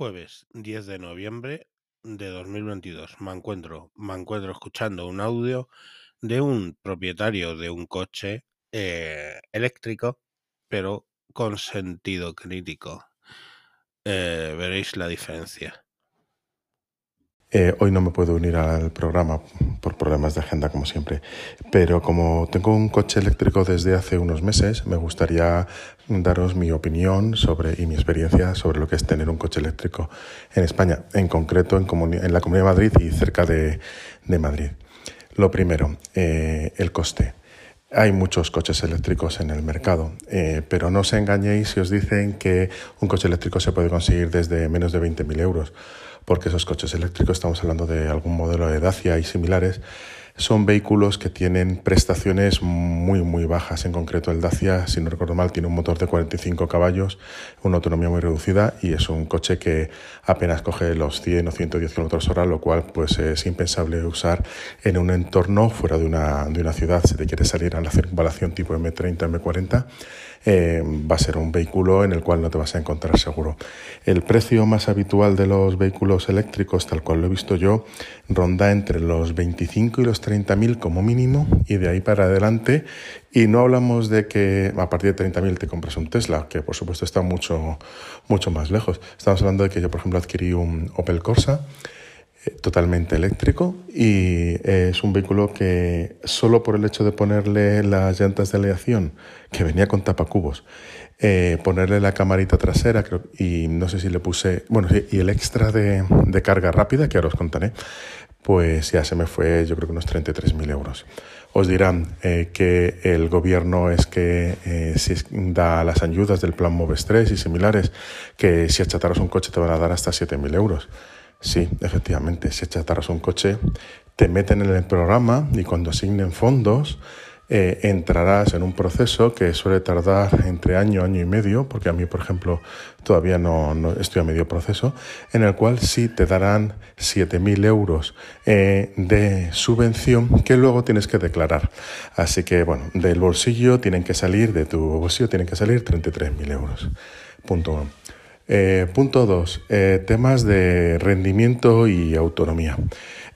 Jueves 10 de noviembre de 2022. Me encuentro, me encuentro escuchando un audio de un propietario de un coche eh, eléctrico, pero con sentido crítico. Eh, veréis la diferencia. Eh, hoy no me puedo unir al programa por problemas de agenda, como siempre, pero como tengo un coche eléctrico desde hace unos meses, me gustaría daros mi opinión sobre y mi experiencia sobre lo que es tener un coche eléctrico en España, en concreto en, la Comunidad de Madrid y cerca de, de Madrid. Lo primero, eh, el coste. Hay muchos coches eléctricos en el mercado, eh, pero no os engañéis si os dicen que un coche eléctrico se puede conseguir desde menos de 20.000 euros porque esos coches eléctricos, estamos hablando de algún modelo de Dacia y similares, son vehículos que tienen prestaciones muy, muy bajas. En concreto, el Dacia, si no recuerdo mal, tiene un motor de 45 caballos, una autonomía muy reducida y es un coche que apenas coge los 100 o 110 kilómetros hora, lo cual pues, es impensable usar en un entorno fuera de una, de una ciudad. Si te quieres salir a la circunvalación tipo M30, M40, eh, va a ser un vehículo en el cual no te vas a encontrar seguro. El precio más habitual de los vehículos eléctricos, tal cual lo he visto yo, ronda entre los 25 y los 30 mil como mínimo y de ahí para adelante. Y no hablamos de que a partir de 30 mil te compras un Tesla, que por supuesto está mucho, mucho más lejos. Estamos hablando de que yo, por ejemplo, adquirí un Opel Corsa totalmente eléctrico y es un vehículo que solo por el hecho de ponerle las llantas de aleación, que venía con tapacubos, eh, ponerle la camarita trasera y no sé si le puse, bueno, y el extra de, carga rápida, que ahora os contaré, pues ya se me fue yo creo que unos 33.000 euros. Os dirán eh, que el gobierno es que eh, si da las ayudas del plan Moves 3 y similares, que si achataros un coche te van a dar hasta 7.000 euros. Sí, efectivamente, si achatarras un coche, te meten en el programa y cuando asignen fondos, eh, entrarás en un proceso que suele tardar entre año, año y medio, porque a mí, por ejemplo, todavía no, estoy a medio proceso, en el cual sí te darán 7.000 euros eh, de subvención que luego tienes que declarar. Así que, bueno, del bolsillo tienen que salir, de tu bolsillo tienen que salir 33.000 euros. Punto. Eh, punto 2. Eh, temas de rendimiento y autonomía.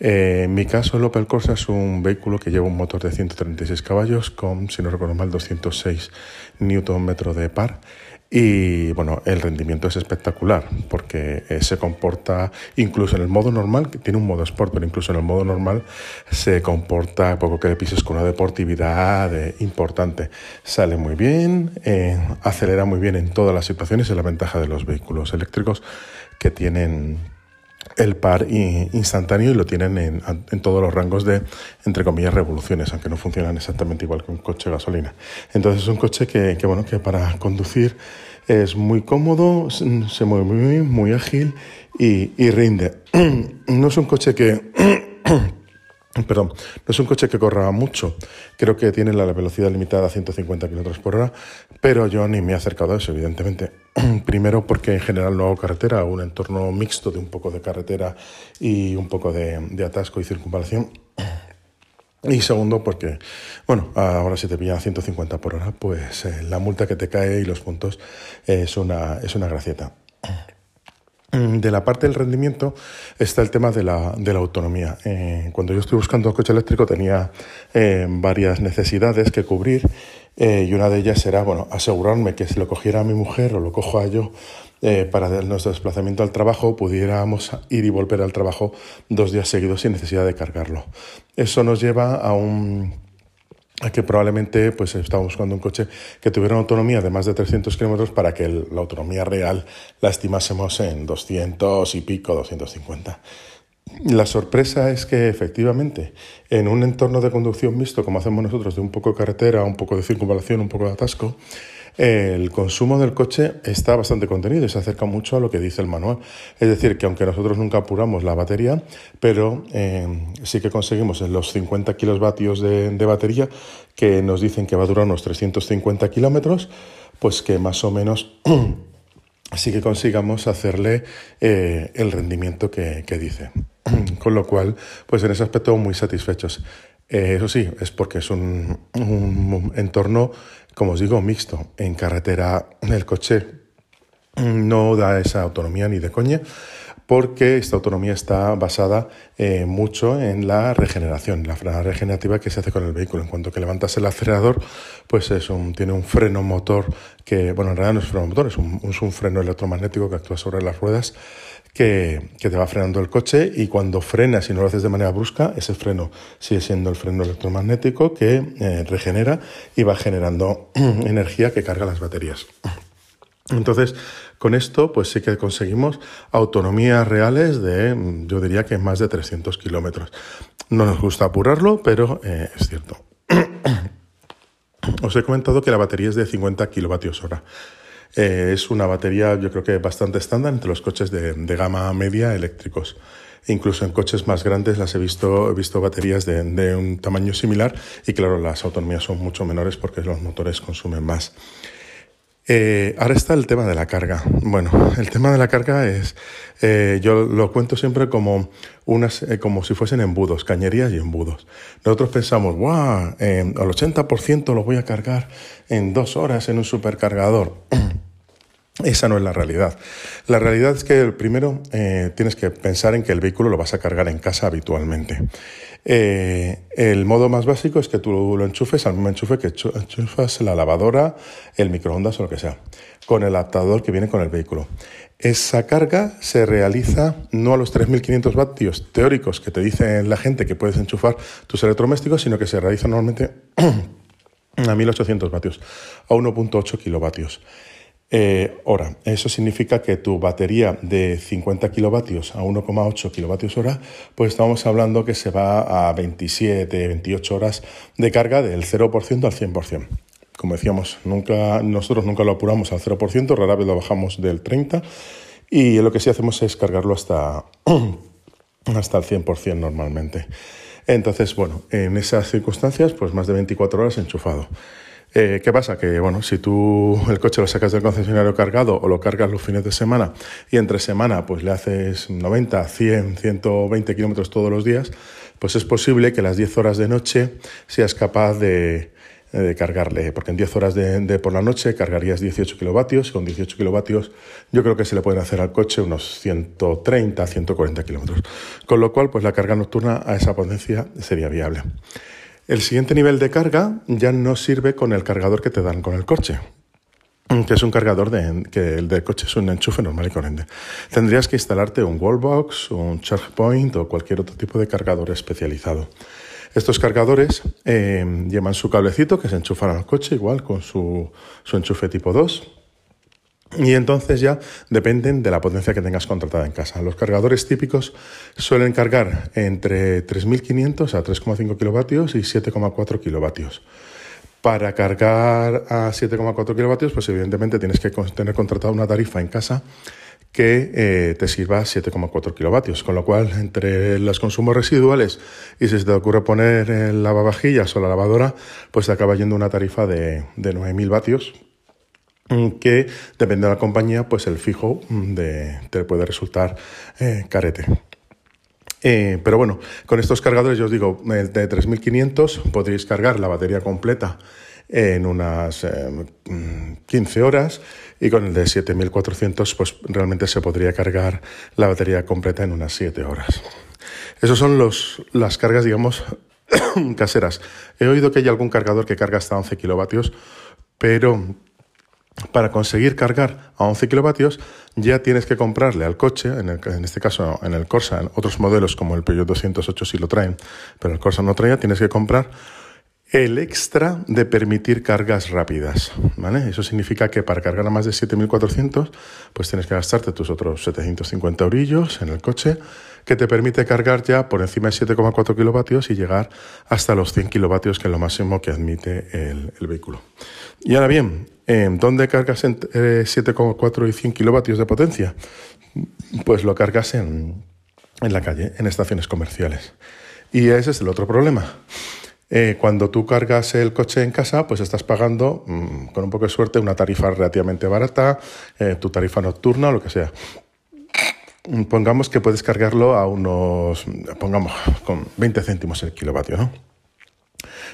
Eh, en mi caso, el Opel Corsa es un vehículo que lleva un motor de 136 caballos con, si no recuerdo mal, 206 Nm de par y bueno, el rendimiento es espectacular porque eh, se comporta, incluso en el modo normal, que tiene un modo sport, pero incluso en el modo normal se comporta, poco que le pises, con una deportividad eh, importante. Sale muy bien, eh, acelera muy bien en todas las situaciones, es la ventaja de los vehículos eléctricos que tienen el par instantáneo y lo tienen en, todos los rangos de, entre comillas, revoluciones, aunque no funcionan exactamente igual que un coche de gasolina. Entonces es un coche que, bueno, que para conducir es muy cómodo, se mueve muy ágil y, y rinde. no es un coche que... Perdón, no es un coche que corra mucho. Creo que tiene la velocidad limitada a 150 km por hora, pero yo ni me he acercado a eso, evidentemente. Primero porque en general no hago carretera, un entorno mixto de un poco de carretera y un poco de, atasco y circunvalación. Y segundo, porque, bueno, ahora si te pillan a 150 por hora, pues eh, la multa que te cae y los puntos es una, es una gracieta. Mm, de la parte del rendimiento está el tema de la, de la autonomía. Eh, cuando yo estoy buscando un coche eléctrico tenía eh, varias necesidades que cubrir eh, y una de ellas era bueno, asegurarme que si lo cogiera mi mujer o lo cojo a yo para nuestro desplazamiento al trabajo pudiéramos ir y volver al trabajo dos días seguidos sin necesidad de cargarlo. Eso nos lleva a un que probablemente pues estábamos buscando un coche que tuviera una autonomía de más de 300 kilómetros para que la autonomía real la estimásemos en 200 y pico, 250. La sorpresa es que efectivamente en un entorno de conducción mixto como hacemos nosotros de un poco de carretera, un poco de circunvalación, un poco de atasco, el consumo del coche está bastante contenido y se acerca mucho a lo que dice el manual. Es decir, que aunque nosotros nunca apuramos la batería, pero eh, sí que conseguimos en los 50 kilovatios de, de batería, que nos dicen que va a durar unos 350 kilómetros, pues que más o menos sí que consigamos hacerle eh, el rendimiento que, dice. Con lo cual, pues en ese aspecto muy satisfechos. Eh, eso sí, es porque es un, un entorno como os digo, mixto. En carretera el coche no da esa autonomía ni de coña porque esta autonomía está basada eh, mucho en la regeneración, la frenada regenerativa que se hace con el vehículo. En cuanto que levantas el acelerador, pues es un, tiene un freno motor que, bueno, en realidad no es freno motor, es un, es un freno electromagnético que actúa sobre las ruedas que, te va frenando el coche y cuando frenas y no lo haces de manera brusca, ese freno sigue siendo el freno electromagnético que eh, regenera y va generando energía que carga las baterías. Entonces, con esto, pues sí que conseguimos autonomías reales de, yo diría que más de 300 kilómetros. No nos gusta apurarlo, pero eh, es cierto. Os he comentado que la batería es de 50 kilovatios hora. Eh, es una batería, yo creo que bastante estándar entre los coches de, gama media eléctricos. Incluso en coches más grandes las he visto, he visto baterías de, de un tamaño similar y claro, las autonomías son mucho menores porque los motores consumen más. Eh, ahora está el tema de la carga. Bueno, el tema de la carga es, eh, yo lo cuento siempre como, unas, como si fuesen embudos, cañerías y embudos. Nosotros pensamos, wow, al 80% lo voy a cargar en dos horas en un supercargador. Esa no es la realidad. La realidad es que primero tienes que pensar en que el vehículo lo vas a cargar en casa habitualmente. Eh, el modo más básico es que tú lo enchufes al mismo enchufe que enchufas la lavadora, el microondas o lo que sea, con el adaptador que viene con el vehículo. Esa carga se realiza no a los 3.500 vatios teóricos que te dice la gente que puedes enchufar tus electrodomésticos, sino que se realiza normalmente a 1.800 vatios, a 1.8 kilovatios eh, hora. Eso significa que tu batería de 50 kilovatios a 1,8 kilovatios hora, pues estamos hablando que se va a 27, 28 horas de carga del 0% al 100%. Como decíamos, nunca, nosotros nunca lo apuramos al 0%, rara vez lo bajamos del 30% y lo que sí hacemos es cargarlo hasta, hasta el 100% normalmente. Entonces, bueno, en esas circunstancias, pues más de 24 horas enchufado. Eh, ¿Qué pasa? Que bueno, si tú el coche lo sacas del concesionario cargado o lo cargas los fines de semana y entre semana pues le haces 90, 100, 120 kilómetros todos los días, pues es posible que las 10 horas de noche seas capaz de, cargarle, porque en 10 horas de, por la noche cargarías 18 kilovatios, con 18 kilovatios yo creo que se le pueden hacer al coche unos 130, 140 kilómetros, con lo cual pues la carga nocturna a esa potencia sería viable. El siguiente nivel de carga ya no sirve con el cargador que te dan con el coche, que es un cargador de, que el del coche es un enchufe normal y corriente. Tendrías que instalarte un wallbox, un charge point o cualquier otro tipo de cargador especializado. Estos cargadores eh, llevan su cablecito que se enchufa al coche igual con su, su enchufe tipo 2 y entonces ya dependen de la potencia que tengas contratada en casa. Los cargadores típicos suelen cargar entre 3.500 a 3,5 kilovatios y 7,4 kilovatios. Para cargar a 7,4 kilovatios, pues evidentemente tienes que tener contratada una tarifa en casa que eh, te sirva 7,4 kilovatios, con lo cual entre los consumos residuales y si se te ocurre poner el lavavajillas o la lavadora, pues acaba yendo una tarifa de, de 9.000 vatios que depende de la compañía, pues el fijo mm, te puede resultar eh, carete. Eh, pero bueno, con estos cargadores, yo os digo, de 3500 podréis cargar la batería completa en unas 15 eh, mm, horas y con el de 7400 pues realmente se podría cargar la batería completa en unas 7 horas. Esas son los, las cargas, digamos, caseras. He oído que hay algún cargador que carga hasta 11 kilovatios, pero para conseguir cargar a 11 kilovatios ya tienes que comprarle al coche, en, este caso en el Corsa, en otros modelos como el Peugeot 208 sí lo traen, pero el Corsa no trae, tienes que comprar el extra de permitir cargas rápidas. ¿vale? Eso significa que para cargar a más de 7400, pues tienes que gastarte tus otros 750 eurillos en el coche, que te permite cargar ya por encima de 7,4 kilovatios y llegar hasta los 100 kilovatios, que es lo máximo que admite el, vehículo. Y ahora bien, ¿dónde cargas entre 7,4 y 100 kilovatios de potencia? Pues lo cargas en, en la calle, en estaciones comerciales. Y ese es el otro problema eh, cuando tú cargas el coche en casa, pues estás pagando, mm, con un poco de suerte, una tarifa relativamente barata, eh, tu tarifa nocturna, lo que sea. Pongamos que puedes cargarlo a unos, pongamos, con 20 céntimos el kilovatio, ¿no?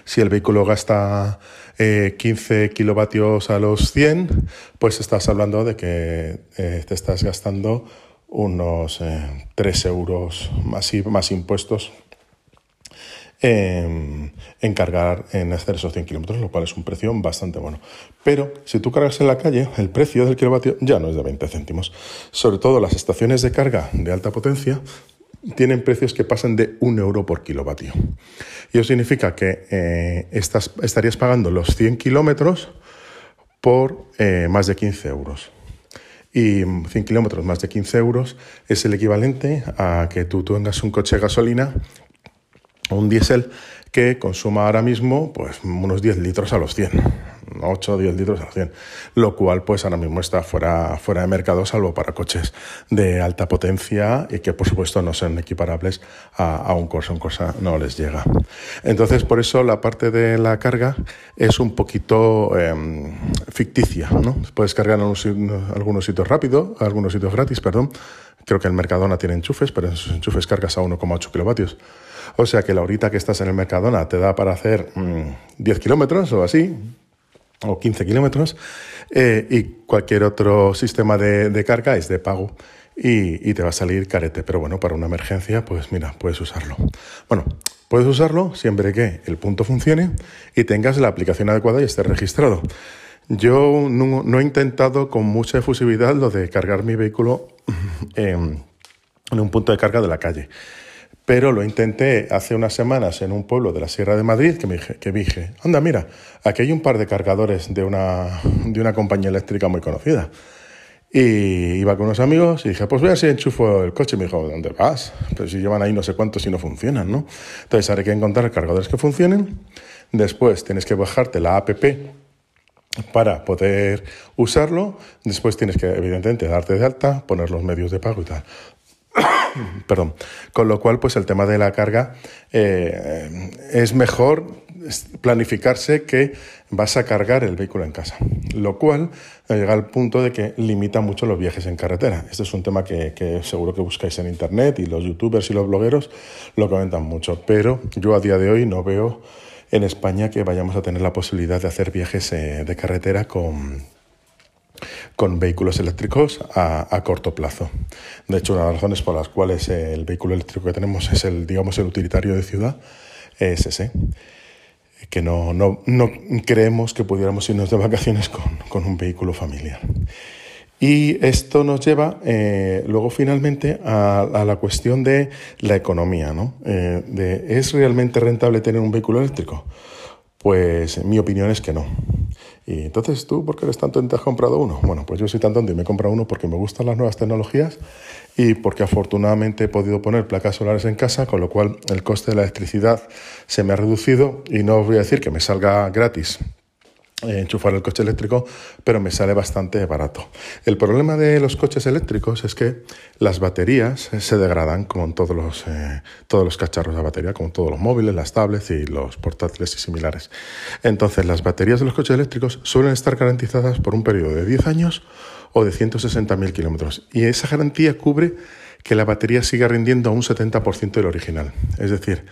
Si el vehículo gasta 15 eh, kilovatios a los 100, pues estás hablando de que eh, te estás gastando unos 3 euros más, más impuestos en, cargar, en hacer esos 100 kilómetros, lo cual es un precio bastante bueno. Pero si tú cargas en la calle, el precio del kilovatio ya no es de 20 céntimos. Sobre todo las estaciones de carga de alta potencia tienen precios que pasan de un euro por kilovatio. Y eso significa que eh, estarías pagando los 100 kilómetros por eh, más de 15 euros. Y 100 kilómetros más de 15 euros es el equivalente a que tú tengas un coche de gasolina un diésel que consuma ahora mismo pues, unos 10 litros a los 100, 8 o 10 litros a los 100, lo cual pues ahora mismo está fuera, fuera de mercado salvo para coches de alta potencia y que por supuesto no son equiparables a, un Corsa, un Corsa no les llega. Entonces por eso la parte de la carga es un poquito em, ficticia, ¿no? Puedes cargar en algunos sitios rápido, algunos sitios gratis, perdón, creo que el Mercadona tiene enchufes, pero en esos enchufes cargas a 1,8 kilovatios. O sea que la horita que estás en el Mercadona te da para hacer 10 mm, kilómetros o así, o 15 kilómetros, eh, y cualquier otro sistema de, carga es de pago y, te va a salir carete. Pero bueno, para una emergencia, pues mira, puedes usarlo. Bueno, puedes usarlo siempre que el punto funcione y tengas la aplicación adecuada y esté registrado. Yo no, he intentado con mucha efusividad lo de cargar mi vehículo en un punto de carga de la calle pero lo intenté hace unas semanas en un pueblo de la Sierra de Madrid que me dije, que dije anda, mira, aquí hay un par de cargadores de una, de una compañía eléctrica muy conocida. Y iba con unos amigos y dije, pues voy a ver si enchufo el coche. Y me dijo, ¿dónde vas? Pero si llevan ahí no sé cuántos y no funcionan, ¿no? Entonces hay que encontrar cargadores que funcionen. Después tienes que bajarte la app para poder usarlo. Después tienes que, evidentemente, darte de alta, poner los medios de pago y tal. Perdón. Con lo cual, pues el tema de la carga eh, es mejor planificarse que vas a cargar el vehículo en casa, lo cual llega al punto de que limita mucho los viajes en carretera. Este es un tema que, que, seguro que buscáis en internet y los youtubers y los blogueros lo comentan mucho, pero yo a día de hoy no veo en España que vayamos a tener la posibilidad de hacer viajes eh, de carretera con con vehículos eléctricos a, corto plazo. De hecho, una de las razones por las cuales el vehículo eléctrico que tenemos es el, digamos, el utilitario de ciudad, es ese, que no, no, no creemos que pudiéramos irnos de vacaciones con, un vehículo familiar. Y esto nos lleva eh, luego finalmente a, la cuestión de la economía. ¿no? Eh, ¿Es realmente rentable tener un vehículo eléctrico? Pues mi opinión es que no. Y entonces tú, ¿por qué eres tan tonto has comprado uno? Bueno, pues yo soy tan tonto y me he comprado uno porque me gustan las nuevas tecnologías y porque afortunadamente he podido poner placas solares en casa, con lo cual el coste de la electricidad se me ha reducido y no os voy a decir que me salga gratis enchufar el coche eléctrico, pero me sale bastante barato. El problema de los coches eléctricos es que las baterías se degradan como en todos los, eh, todos los cacharros de batería, como todos los móviles, las tablets y los portátiles y similares. Entonces, las baterías de los coches eléctricos suelen estar garantizadas por un periodo de 10 años o de 160.000 kilómetros. Y esa garantía cubre que la batería siga rindiendo a un 70% del original. Es decir,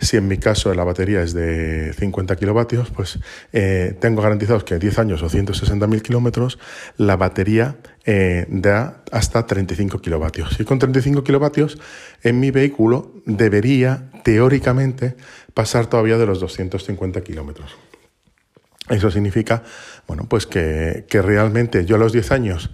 si en mi caso la batería es de 50 kilovatios, pues eh, tengo garantizados que en 10 años o 160.000 kilómetros la batería eh, da hasta 35 kilovatios. Y con 35 kilovatios en mi vehículo debería teóricamente pasar todavía de los 250 kilómetros. Eso significa, bueno, pues que, que realmente yo a los 10 años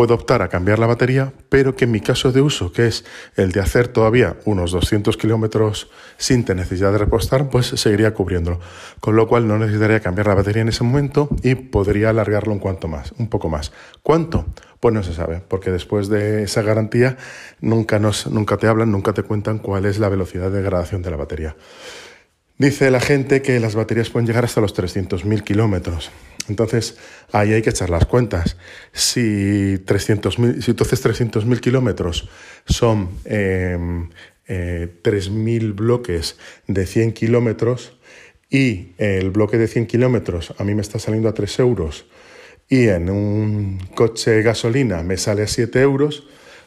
puedo optar a cambiar la batería, pero que en mi caso de uso, que es el de hacer todavía unos 200 kilómetros sin necesidad de repostar, pues seguiría cubriéndolo. Con lo cual no necesitaría cambiar la batería en ese momento y podría alargarlo un cuanto más, un poco más. ¿Cuánto? Pues no se sabe, porque después de esa garantía nunca, nos, nunca te hablan, nunca te cuentan cuál es la velocidad de degradación de la batería. Dice la gente que las baterías pueden llegar hasta los 300.000 kilómetros. Entonces, ahí hay que echar las cuentas. Si, 300.000, si entonces 300.000 kilómetros son eh, eh, 3.000 bloques de 100 kilómetros y el bloque de 100 kilómetros a mí me está saliendo a 3 euros y en un coche de gasolina me sale a 7 euros,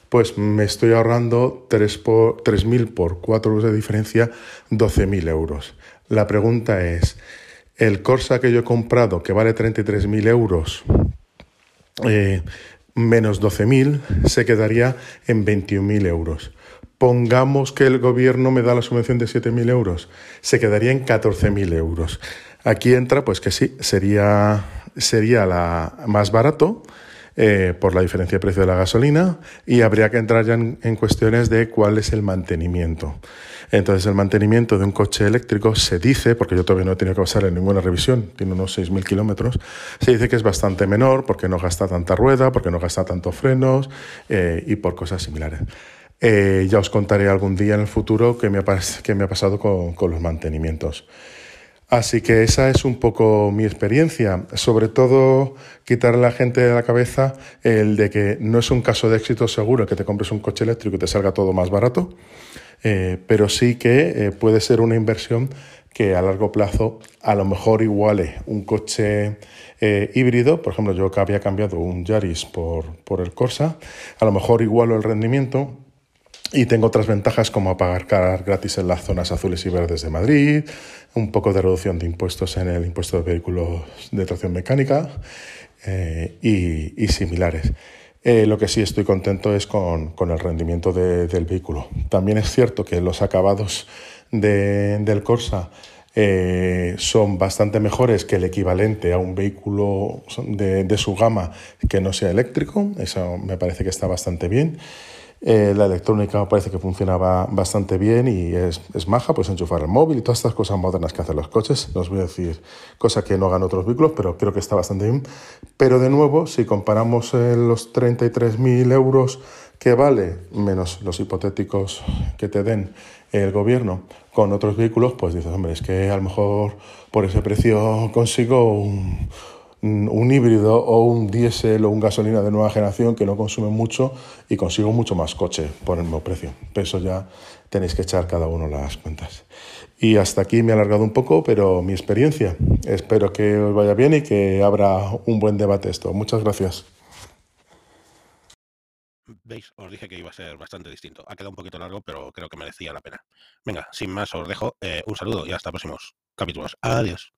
pues me estoy ahorrando 3.000 por 4 euros de diferencia, 12.000 euros. La pregunta es, el Corsa que yo he comprado, que vale 33.000 euros, eh, menos 12.000, se quedaría en 21.000 euros. Pongamos que el gobierno me da la subvención de 7.000 euros, se quedaría en 14.000 euros. Aquí entra, pues que sí, sería, sería la más barato, eh, por la diferencia de precio de la gasolina y habría que entrar ya en, cuestiones de cuál es el mantenimiento. Entonces, el mantenimiento de un coche eléctrico se dice, porque yo todavía no he tenido que pasar en ninguna revisión, tiene unos 6.000 kilómetros, se dice que es bastante menor porque no gasta tanta rueda, porque no gasta tantos frenos eh, y por cosas similares. Eh, ya os contaré algún día en el futuro qué me ha, me ha pasado con los mantenimientos. Así que esa es un poco mi experiencia. Sobre todo quitarle a la gente de la cabeza el de que no es un caso de éxito seguro que te compres un coche eléctrico y te salga todo más barato, eh, pero sí que eh, puede ser una inversión que a largo plazo a lo mejor iguale un coche eh, híbrido, por ejemplo yo que había cambiado un Yaris por, por el Corsa, a lo mejor igualo el rendimiento y tengo otras ventajas como apagar gratis en las zonas azules y verdes de Madrid, un poco de reducción de impuestos en el impuesto de vehículos de tracción mecánica eh, y, similares. Eh, lo que sí estoy contento es con, el rendimiento del vehículo. También es cierto que los acabados del Corsa eh, son bastante mejores que el equivalente a un vehículo de, de su gama que no sea eléctrico. Eso me parece que está bastante bien. Eh, la electrónica parece que funcionaba bastante bien y es, es, maja, pues enchufar el móvil y todas estas cosas modernas que hacen los coches. No os voy a decir cosa que no hagan otros vehículos, pero creo que está bastante bien. Pero de nuevo, si comparamos eh, los 33.000 euros que vale, menos los hipotéticos que te den el gobierno con otros vehículos, pues dices, hombre, es que a lo mejor por ese precio consigo un un híbrido o un diésel o un gasolina de nueva generación que no consume mucho y consigo mucho más coche por el mismo precio. Eso ya tenéis que echar cada uno las cuentas. Y hasta aquí me he alargado un poco, pero mi experiencia. Espero que os vaya bien y que habrá un buen debate esto. Muchas gracias. Veis, os dije que iba a ser bastante distinto. Ha quedado un poquito largo, pero creo que merecía la pena. Venga, sin más os dejo. Eh, un saludo y hasta próximos capítulos. Adiós.